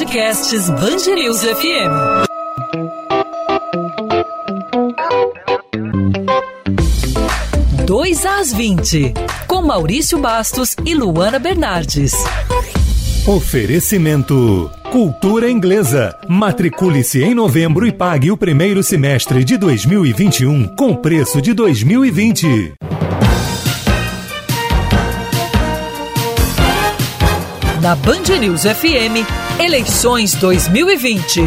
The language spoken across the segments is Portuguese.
Podcasts Bangerils FM. Dois às 20, com Maurício Bastos e Luana Bernardes. Oferecimento Cultura Inglesa. Matricule-se em novembro e pague o primeiro semestre de 2021 com preço de 2020. Na Band News FM, eleições 2020.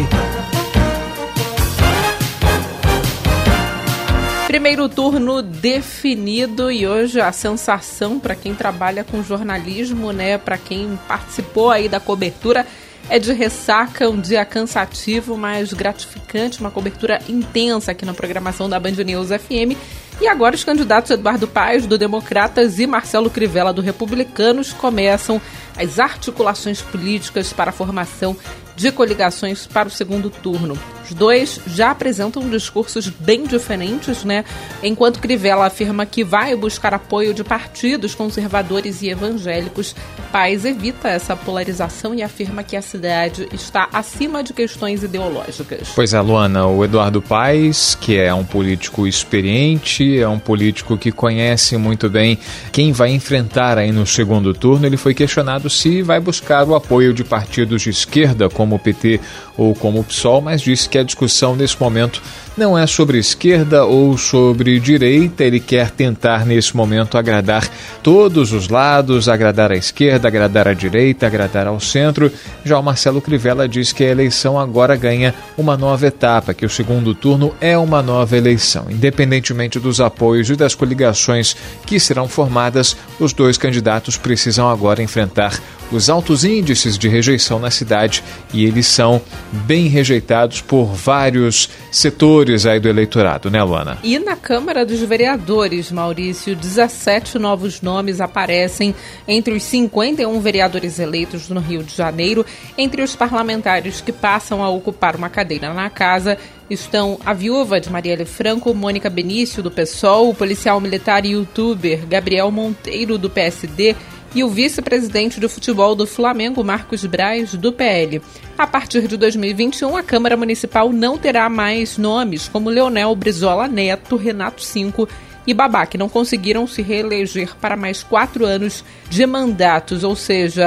Primeiro turno definido e hoje a sensação para quem trabalha com jornalismo, né, para quem participou aí da cobertura é de ressaca, um dia cansativo, mas gratificante, uma cobertura intensa aqui na programação da Band News FM. E agora os candidatos Eduardo Paes, do Democratas, e Marcelo Crivella, do Republicanos, começam as articulações políticas para a formação de coligações para o segundo turno. Os dois já apresentam discursos bem diferentes, né? Enquanto Crivella afirma que vai buscar apoio de partidos conservadores e evangélicos, Paes evita essa polarização e afirma que a cidade está acima de questões ideológicas. Pois é, Luana, o Eduardo Paes, que é um político experiente, é um político que conhece muito bem quem vai enfrentar aí no segundo turno, ele foi questionado se vai buscar o apoio de partidos de esquerda, como o PT ou como o PSOL, mas disse que a discussão nesse momento não é sobre esquerda ou sobre direita, ele quer tentar nesse momento agradar todos os lados, agradar a esquerda, agradar a direita, agradar ao centro. Já o Marcelo Crivella diz que a eleição agora ganha uma nova etapa, que o segundo turno é uma nova eleição. Independentemente dos apoios e das coligações que serão formadas, os dois candidatos precisam agora enfrentar os altos índices de rejeição na cidade e eles são bem rejeitados por vários setores aí do eleitorado, né, Luana? E na Câmara dos Vereadores, Maurício, 17 novos nomes aparecem entre os 51 vereadores eleitos no Rio de Janeiro. Entre os parlamentares que passam a ocupar uma cadeira na casa estão a viúva de Marielle Franco, Mônica Benício, do PSOL, o policial militar e youtuber Gabriel Monteiro, do PSD, e o vice-presidente do futebol do Flamengo, Marcos Braz, do PL. A partir de 2021, a Câmara Municipal não terá mais nomes como Leonel Brizola Neto, Renato Cinco e Babá, que não conseguiram se reeleger para mais quatro anos de mandatos, ou seja,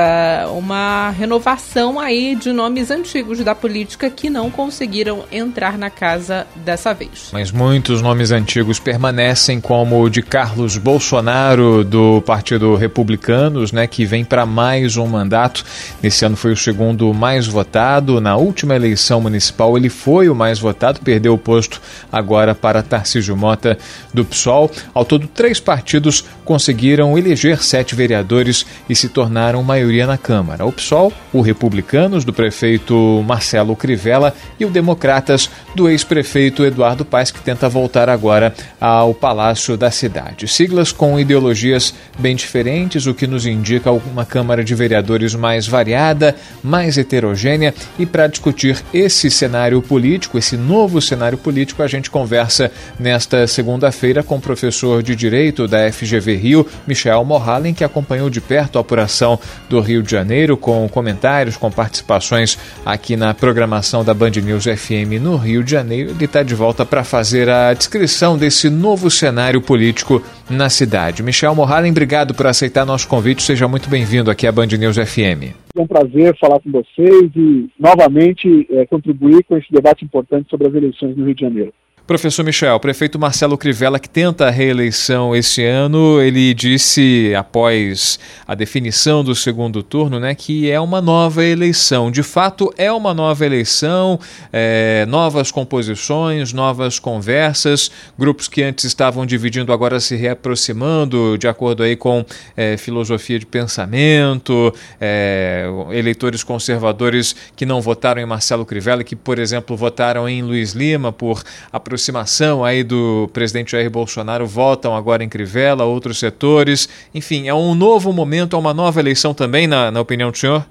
uma renovação aí de nomes antigos da política que não conseguiram entrar na casa dessa vez. Mas muitos nomes antigos permanecem, como o de Carlos Bolsonaro, do Partido Republicanos, né, que vem para mais um mandato. Nesse ano foi o segundo mais votado. Na última eleição municipal, ele foi o mais votado, perdeu o posto agora para Tarcísio Mota, do PSOL. Ao todo, três partidos conseguiram eleger sete vereadores e se tornaram maioria na Câmara. O PSOL, o Republicanos, do prefeito Marcelo Crivella, e o Democratas, do ex-prefeito Eduardo Paes, que tenta voltar agora ao Palácio da Cidade. Siglas com ideologias bem diferentes, o que nos indica uma Câmara de Vereadores mais variada, mais heterogênea. E para discutir esse cenário político, esse novo cenário político, a gente conversa nesta segunda-feira com o professor de Direito da FGV Rio, Michel Morhalen, que acompanhou de perto a apuração do Rio de Janeiro, com comentários, com participações aqui na programação da Band News FM no Rio de Janeiro. Ele está de volta para fazer a descrição desse novo cenário político na cidade. Michel Morhalen, obrigado por aceitar nosso convite. Seja muito bem-vindo aqui à Band News FM. É um prazer falar com vocês e, novamente, é, contribuir com esse debate importante sobre as eleições no Rio de Janeiro. Professor Michel, o prefeito Marcelo Crivella, que tenta a reeleição esse ano, ele disse, após a definição do segundo turno, né, que é uma nova eleição. De fato, é uma nova eleição, é, novas composições, novas conversas, grupos que antes estavam dividindo agora se reaproximando, de acordo aí com é, filosofia de pensamento, é, eleitores conservadores que não votaram em Marcelo Crivella, que, por exemplo, votaram em Luiz Lima por aproximação aproximação aí do presidente Jair Bolsonaro votam agora em Crivella, outros setores. Enfim, é um novo momento, é uma nova eleição também, na, na opinião do senhor?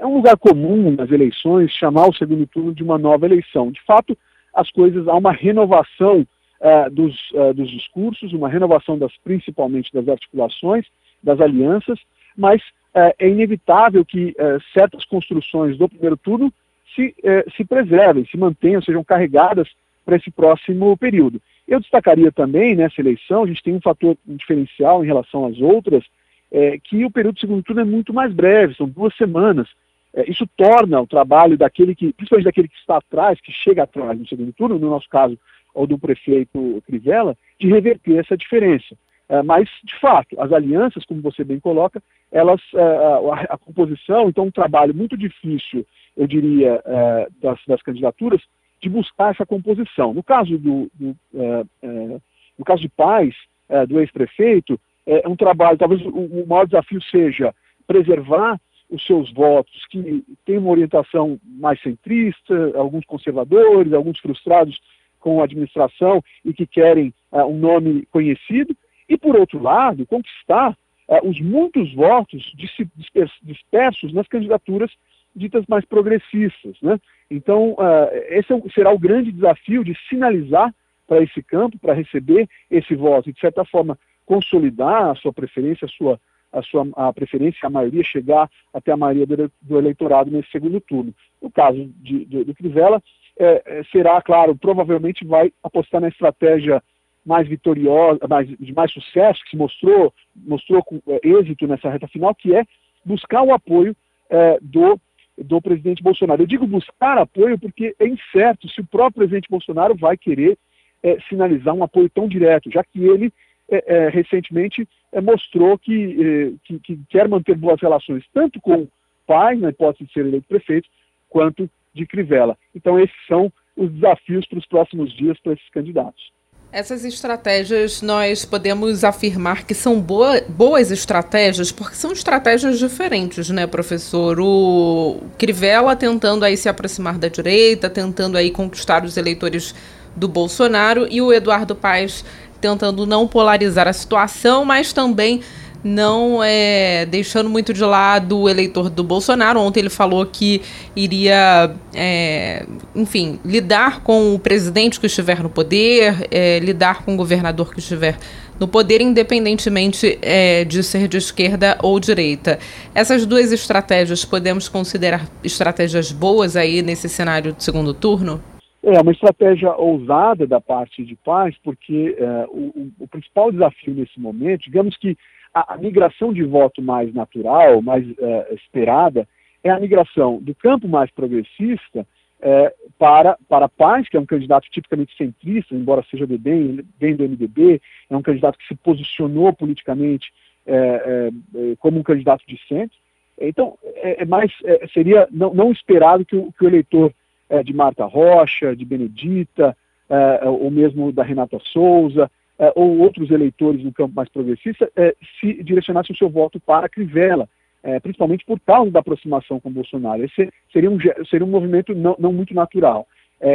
É um lugar comum nas eleições chamar o segundo turno de uma nova eleição. De fato, as coisas, há uma renovação uh, dos, uh, dos discursos, uma renovação das principalmente das articulações, das alianças, mas é, é inevitável que certas construções do primeiro turno se, se preservem, se mantenham, sejam carregadas para esse próximo período. Eu destacaria também nessa eleição, a gente tem um fator diferencial em relação às outras, é, que o período de segundo turno é muito mais breve, são duas semanas. É, isso torna o trabalho daquele que, principalmente daquele que está atrás, que chega atrás no segundo turno, no nosso caso, ou do prefeito Crivella, de reverter essa diferença. É, mas, de fato, as alianças, como você bem coloca, elas, é, a, a, composição, então um trabalho muito difícil, eu diria, é, das, das, candidaturas, de buscar essa composição. No caso do, do no caso de Paz, do ex-prefeito, é um trabalho, talvez o, o maior desafio seja preservar os seus votos que têm uma orientação mais centrista, alguns conservadores, alguns frustrados com a administração e que querem uh, um nome conhecido, e, por outro lado, conquistar uh, os muitos votos dispersos nas candidaturas ditas mais progressistas. Né? Então, uh, esse é será o grande desafio de sinalizar para esse campo, para receber esse voto e, de certa forma, consolidar a sua preferência, a sua a sua a preferência, a maioria, chegar até a maioria do, do eleitorado nesse segundo turno. No caso de, de, do Crivella, é, é, será, claro, provavelmente vai apostar na estratégia mais vitoriosa, mais, de mais sucesso, que se mostrou, mostrou com é, êxito nessa reta final, que é buscar o apoio é, do, do presidente Bolsonaro. Eu digo buscar apoio porque é incerto se o próprio presidente Bolsonaro vai querer é, sinalizar um apoio tão direto, já que ele é, é, recentemente mostrou que, que, que, quer manter boas relações tanto com o pai, na hipótese de ser eleito prefeito, quanto de Crivella. Então esses são os desafios para os próximos dias para esses candidatos. Essas estratégias nós podemos afirmar que são boa, boas estratégias, porque são estratégias diferentes, né, professor? O Crivella tentando aí se aproximar da direita, tentando aí conquistar os eleitores do Bolsonaro, e o Eduardo Paes tentando não polarizar a situação, mas também não é, deixando muito de lado o eleitor do Bolsonaro. Ontem ele falou que iria, é, enfim, lidar com o presidente que estiver no poder, é, lidar com o governador que estiver no poder, independentemente é, de ser de esquerda ou direita. Essas duas estratégias podemos considerar estratégias boas aí nesse cenário de segundo turno? É uma estratégia ousada da parte de paz, porque é, o, o, principal desafio nesse momento, digamos que a, a migração de voto mais natural, mais é, esperada, é a migração do campo mais progressista é, para, para Paz, que é um candidato tipicamente centrista, embora seja do bem, bem do MDB, é um candidato que se posicionou politicamente é, como um candidato de centro. Então, é, mais, seria não, não, esperado que o, que o eleitor de Marta Rocha, de Benedita, ou mesmo da Renata Souza, ou outros eleitores no campo mais progressista eh, se direcionassem o seu voto para Crivella, eh, principalmente por causa da aproximação com Bolsonaro. Esse seria um, seria um movimento não, não muito natural.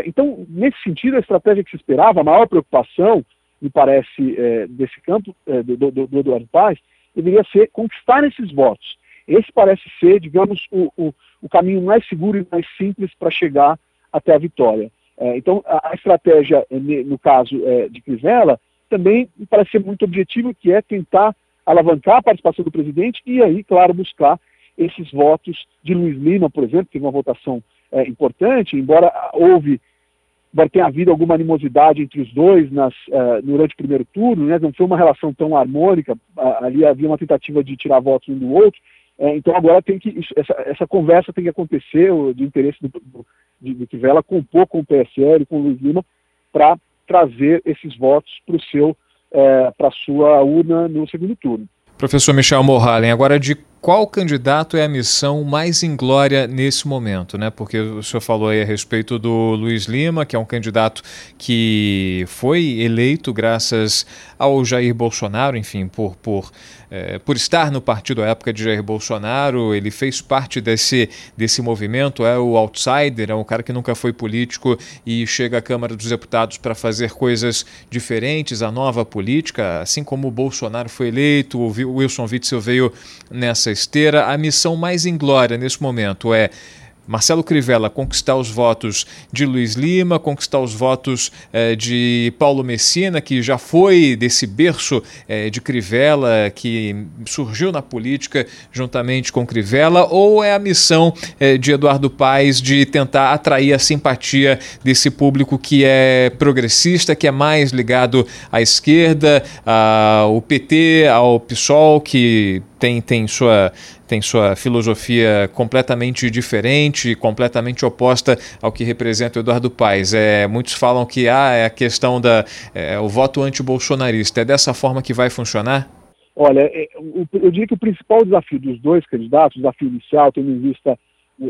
então, nesse sentido, a estratégia que se esperava, a maior preocupação, me parece, desse campo, do, do, do Eduardo Paz, deveria ser conquistar esses votos. Esse parece ser, digamos, o, o, o caminho mais seguro e mais simples para chegar até a vitória. então, a, a, estratégia, no caso de Crivella, também me parece ser muito objetivo, que é tentar alavancar a participação do presidente e aí, claro, buscar esses votos de Luiz Lima, por exemplo, que teve uma votação é, importante, embora houve, embora tenha havido alguma animosidade entre os dois nas, uh, durante o primeiro turno, né, não foi uma relação tão harmônica, uh, ali havia uma tentativa de tirar votos um do outro, uh, então agora tem que, essa, essa, conversa tem que acontecer, o, de interesse do, do, de, de Vela compor com o PSL, com o Luiz Lima, para trazer esses votos para é, para sua urna no segundo turno. Professor Michel Morhalen, agora de qual candidato é a missão mais inglória nesse momento, né? Porque o senhor falou aí a respeito do Luiz Lima, que é um candidato que foi eleito graças ao Jair Bolsonaro, enfim, por, por, é, por estar no partido à época de Jair Bolsonaro, ele fez parte desse, desse movimento, é o outsider, é um cara que nunca foi político e chega à Câmara dos Deputados para fazer coisas diferentes, a nova política, assim como o Bolsonaro foi eleito, o Wilson Witzel veio nessa esteira, a missão mais inglória nesse momento é Marcelo Crivella conquistar os votos de Luiz Lima, conquistar os votos eh, de Paulo Messina, que já foi desse berço eh, de Crivella, que surgiu na política juntamente com Crivella, ou é a missão eh, de Eduardo Paes de tentar atrair a simpatia desse público que é progressista, que é mais ligado à esquerda, ao PT, ao PSOL, que tem, tem, sua, tem sua filosofia completamente diferente, completamente oposta ao que representa o Eduardo Paes. É, muitos falam que ah, é a questão da é, o voto antibolsonarista. É dessa forma que vai funcionar? Olha, é, eu diria que o principal desafio dos dois candidatos, o desafio inicial, tendo em vista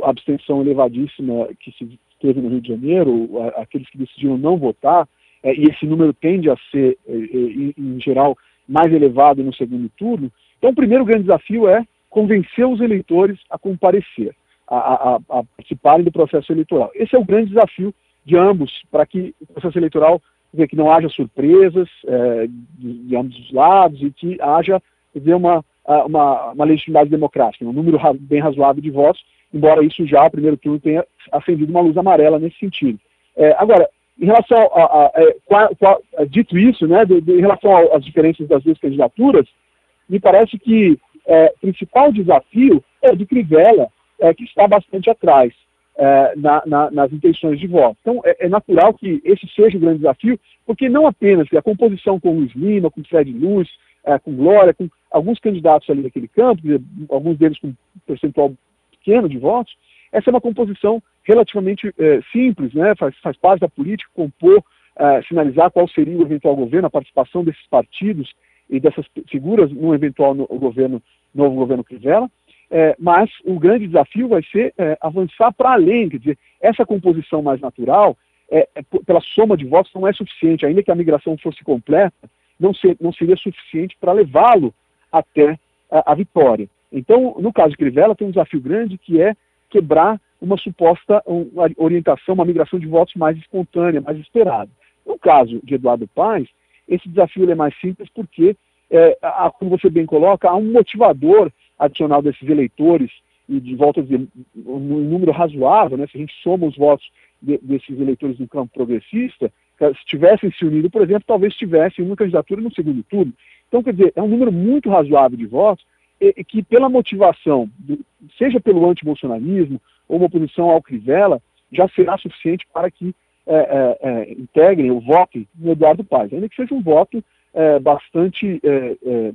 a abstenção elevadíssima que se teve no Rio de Janeiro, aqueles que decidiram não votar, é, e esse número tende a ser, é, em geral, mais elevado no segundo turno, então, o primeiro grande desafio é convencer os eleitores a comparecer, a, a, a participarem do processo eleitoral. Esse é o grande desafio de ambos, para que o processo eleitoral que não haja surpresas é, de, de, ambos os lados e que haja dizer, uma, uma, uma legitimidade democrática, um número bem razoável de votos, embora isso já, primeiro turno, tenha acendido uma luz amarela nesse sentido. É, agora, em relação a, a, a, a dito isso, né, de, de, em relação às diferenças das duas candidaturas, me parece que é, principal desafio é de Crivella, é, que está bastante atrás é, na, na, nas intenções de voto. Então, é, é, natural que esse seja o grande desafio, porque não apenas a composição com Luiz Lima, com Fred Luz, é, com Glória, com alguns candidatos ali naquele campo, alguns deles com um percentual pequeno de votos, essa é uma composição relativamente é, simples, né? faz, faz parte da política compor, é, sinalizar qual seria o eventual governo, a participação desses partidos e dessas figuras num eventual no, governo, novo governo Crivella, é, mas o grande desafio vai ser é, avançar para além, quer dizer, essa composição mais natural, é, é pela soma de votos, não é suficiente, ainda que a migração fosse completa, não, ser, não seria suficiente para levá-lo até a, a, vitória. Então, no caso de Crivella, tem um desafio grande que é quebrar uma suposta uma orientação, uma migração de votos mais espontânea, mais esperada. No caso de Eduardo Paes, esse desafio é mais simples porque, é, a, como você bem coloca, há um motivador adicional desses eleitores, e de volta dizer, um número razoável, né, se a gente soma os votos de, desses eleitores do campo progressista, se tivessem se unido, por exemplo, talvez tivessem uma candidatura no segundo turno. Então, quer dizer, é um número muito razoável de votos, e que pela motivação, seja pelo antibolsonarismo ou uma oposição ao Crivella, já será suficiente para que é, é, é, integrem ou votem no Eduardo Paes, ainda que seja um voto é, bastante é,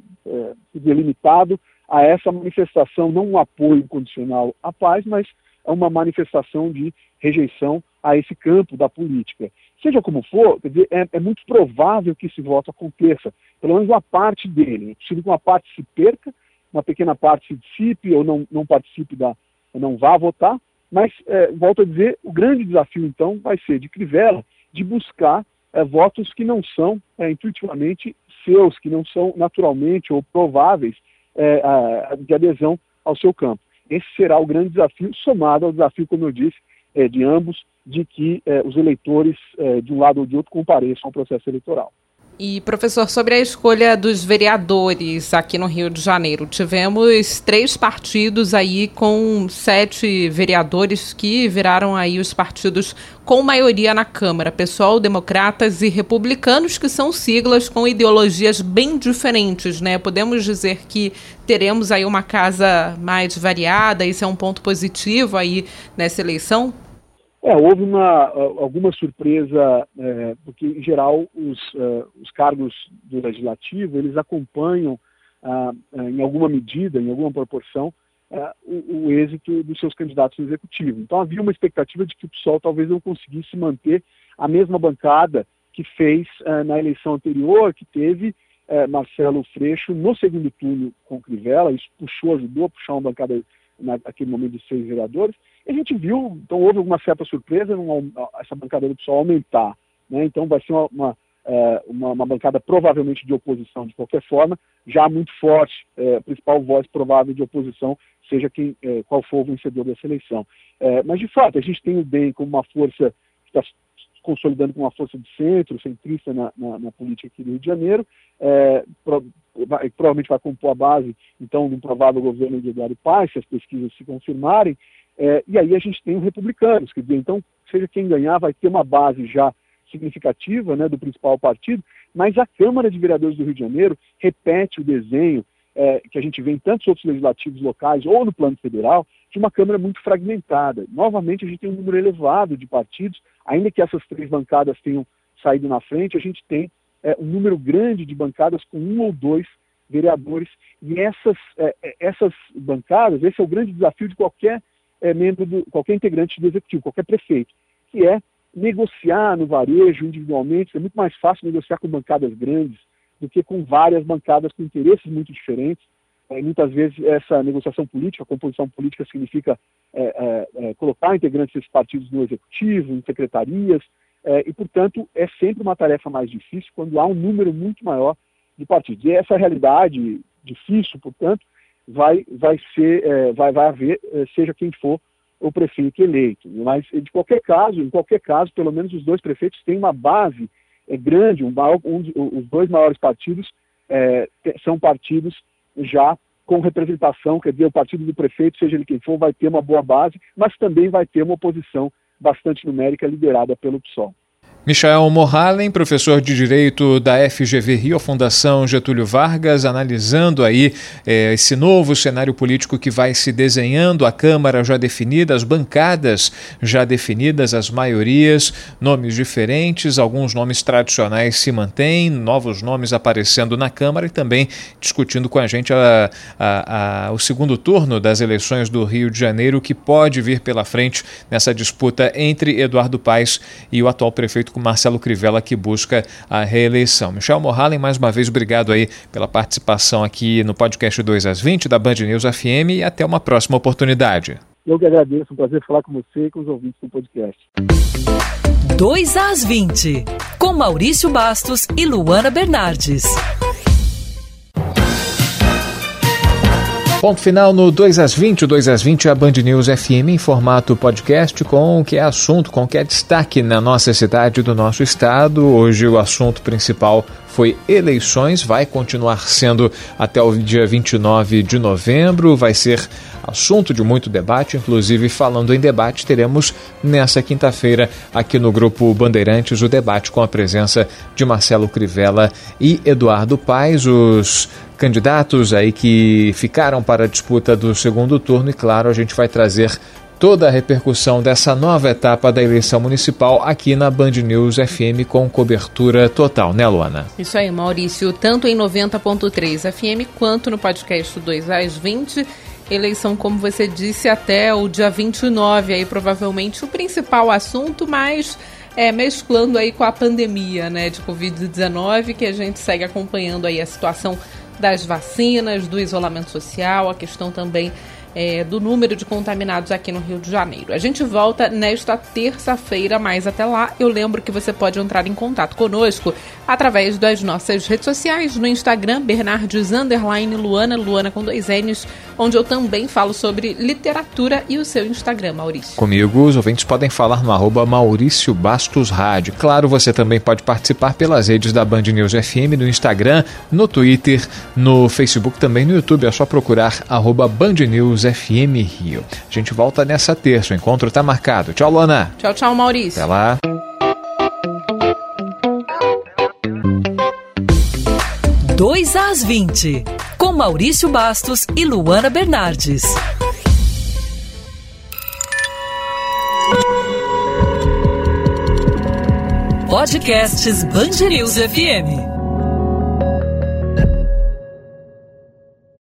delimitado a essa manifestação, não um apoio incondicional à paz, mas uma manifestação de rejeição a esse campo da política. Seja como for, é, é, muito provável que esse voto aconteça, pelo menos uma parte dele. É possível que uma parte se perca, uma pequena parte se dissipe ou não, não participe da, não vá votar, mas, é, volto a dizer, o grande desafio, então, vai ser de Crivella de buscar é, votos que não são é, intuitivamente seus, que não são naturalmente ou prováveis é, a, de adesão ao seu campo. Esse será o grande desafio, somado ao desafio, como eu disse, é, de ambos, de que é, os eleitores, de um lado ou de outro, compareçam ao processo eleitoral. E, professor, sobre a escolha dos vereadores aqui no Rio de Janeiro, tivemos três partidos aí com sete vereadores que viraram aí os partidos com maioria na Câmara, pessoal, democratas e republicanos, que são siglas com ideologias bem diferentes, né? Podemos dizer que teremos aí uma casa mais variada, isso é um ponto positivo aí nessa eleição? É, houve uma, alguma surpresa, é, porque em geral os, uh, os cargos do legislativo eles acompanham uh, uh, em alguma medida, em alguma proporção, o, o, êxito dos seus candidatos no executivo. Então havia uma expectativa de que o PSOL talvez não conseguisse manter a mesma bancada que fez na eleição anterior, que teve Marcelo Freixo no segundo turno com Crivella, isso puxou, ajudou a puxar uma bancada naquele momento de seis vereadores, e a gente viu, então houve alguma certa surpresa essa bancada do PSOL aumentar. Né? Então vai ser uma, uma, é, uma, uma, bancada provavelmente de oposição de qualquer forma, já muito forte, é, a principal voz provável de oposição, seja quem, é, qual for o vencedor dessa eleição. É, mas de fato, a gente tem o DEM como uma força que está consolidando como uma força de centro, centrista na, na, na política aqui do Rio de Janeiro, é, pro, vai, provavelmente vai compor a base, então, de um provável governo de Eduardo Paes, se as pesquisas se confirmarem, É, e aí a gente tem os republicanos, dizer, então, seja quem ganhar, vai ter uma base já significativa né, do principal partido, mas a Câmara de Vereadores do Rio de Janeiro repete o desenho é, que a gente vê em tantos outros legislativos locais ou no plano federal, de uma Câmara muito fragmentada. Novamente, a gente tem um número elevado de partidos, ainda que essas três bancadas tenham saído na frente, a gente tem é, um número grande de bancadas com um ou dois vereadores, e essas, é, é essas bancadas, esse é o grande desafio de qualquer é, membro, do, qualquer integrante do executivo, qualquer prefeito, que é negociar no varejo individualmente, é muito mais fácil negociar com bancadas grandes do que com várias bancadas com interesses muito diferentes. É, muitas vezes essa negociação política, a composição política significa é, é, é colocar integrantes desses partidos no executivo, em secretarias, é, e, portanto, é sempre uma tarefa mais difícil quando há um número muito maior de partidos. E essa realidade difícil, portanto, vai, vai ser, é, vai, vai haver, seja quem for o prefeito eleito. Mas, de qualquer caso, em qualquer caso, pelo menos os dois prefeitos têm uma base é, grande, um, um, os dois maiores partidos é, são partidos já com representação, quer dizer, o partido do prefeito, seja ele quem for, vai ter uma boa base, mas também vai ter uma oposição bastante numérica liderada pelo PSOL. Michael Morhalen, professor de Direito da FGV Rio, Fundação Getúlio Vargas, analisando aí eh, esse novo cenário político que vai se desenhando, a Câmara já definida, as bancadas já definidas, as maiorias, nomes diferentes, alguns nomes tradicionais se mantêm, novos nomes aparecendo na Câmara e também discutindo com a gente a, a, a, o segundo turno das eleições do Rio de Janeiro, que pode vir pela frente nessa disputa entre Eduardo Paes e o atual prefeito com Marcelo Crivella, que busca a reeleição. Michel Morhalen, mais uma vez, obrigado aí pela participação aqui no podcast 2 às 20 da Band News FM e até uma próxima oportunidade. Eu que agradeço, um prazer falar com você e com os ouvintes do podcast. 2 às 20, com Maurício Bastos e Luana Bernardes. Ponto final no 2 às 20, 2 às 20 a Band News FM em formato podcast com o que é assunto, com o que é destaque na nossa cidade do nosso estado. Hoje o assunto principal foi eleições, vai continuar sendo até o dia 29 de novembro, vai ser assunto de muito debate, inclusive falando em debate, teremos nessa quinta-feira aqui no grupo Bandeirantes o debate com a presença de Marcelo Crivella e Eduardo Paes, os candidatos aí que ficaram para a disputa do segundo turno e claro, a gente vai trazer toda a repercussão dessa nova etapa da eleição municipal aqui na Band News FM com cobertura total, né, Luana? Isso aí, Maurício, tanto em 90.3 FM quanto no podcast 2 às 20. Eleição, como você disse, até o dia 29, aí provavelmente o principal assunto, mas é, mesclando aí com a pandemia, né, de Covid-19, que a gente segue acompanhando aí a situação das vacinas, do isolamento social, a questão também é, do número de contaminados aqui no Rio de Janeiro. A gente volta nesta terça-feira, mas até lá eu lembro que você pode entrar em contato conosco através das nossas redes sociais, no Instagram, Bernardes Luana, Luana com dois N's, onde eu também falo sobre literatura e o seu Instagram, Maurício. Comigo, os ouvintes podem falar no arroba Maurício Bastos Rádio. Claro, você também pode participar pelas redes da Band News FM, no Instagram, no Twitter, no Facebook, também no YouTube. É só procurar arroba Band News FM Rio. A gente volta nessa terça, o encontro está marcado. Tchau, Luana. Tchau, tchau, Maurício. Até lá. Dois às 20, com Maurício Bastos e Luana Bernardes. Podcasts Bangerils FM.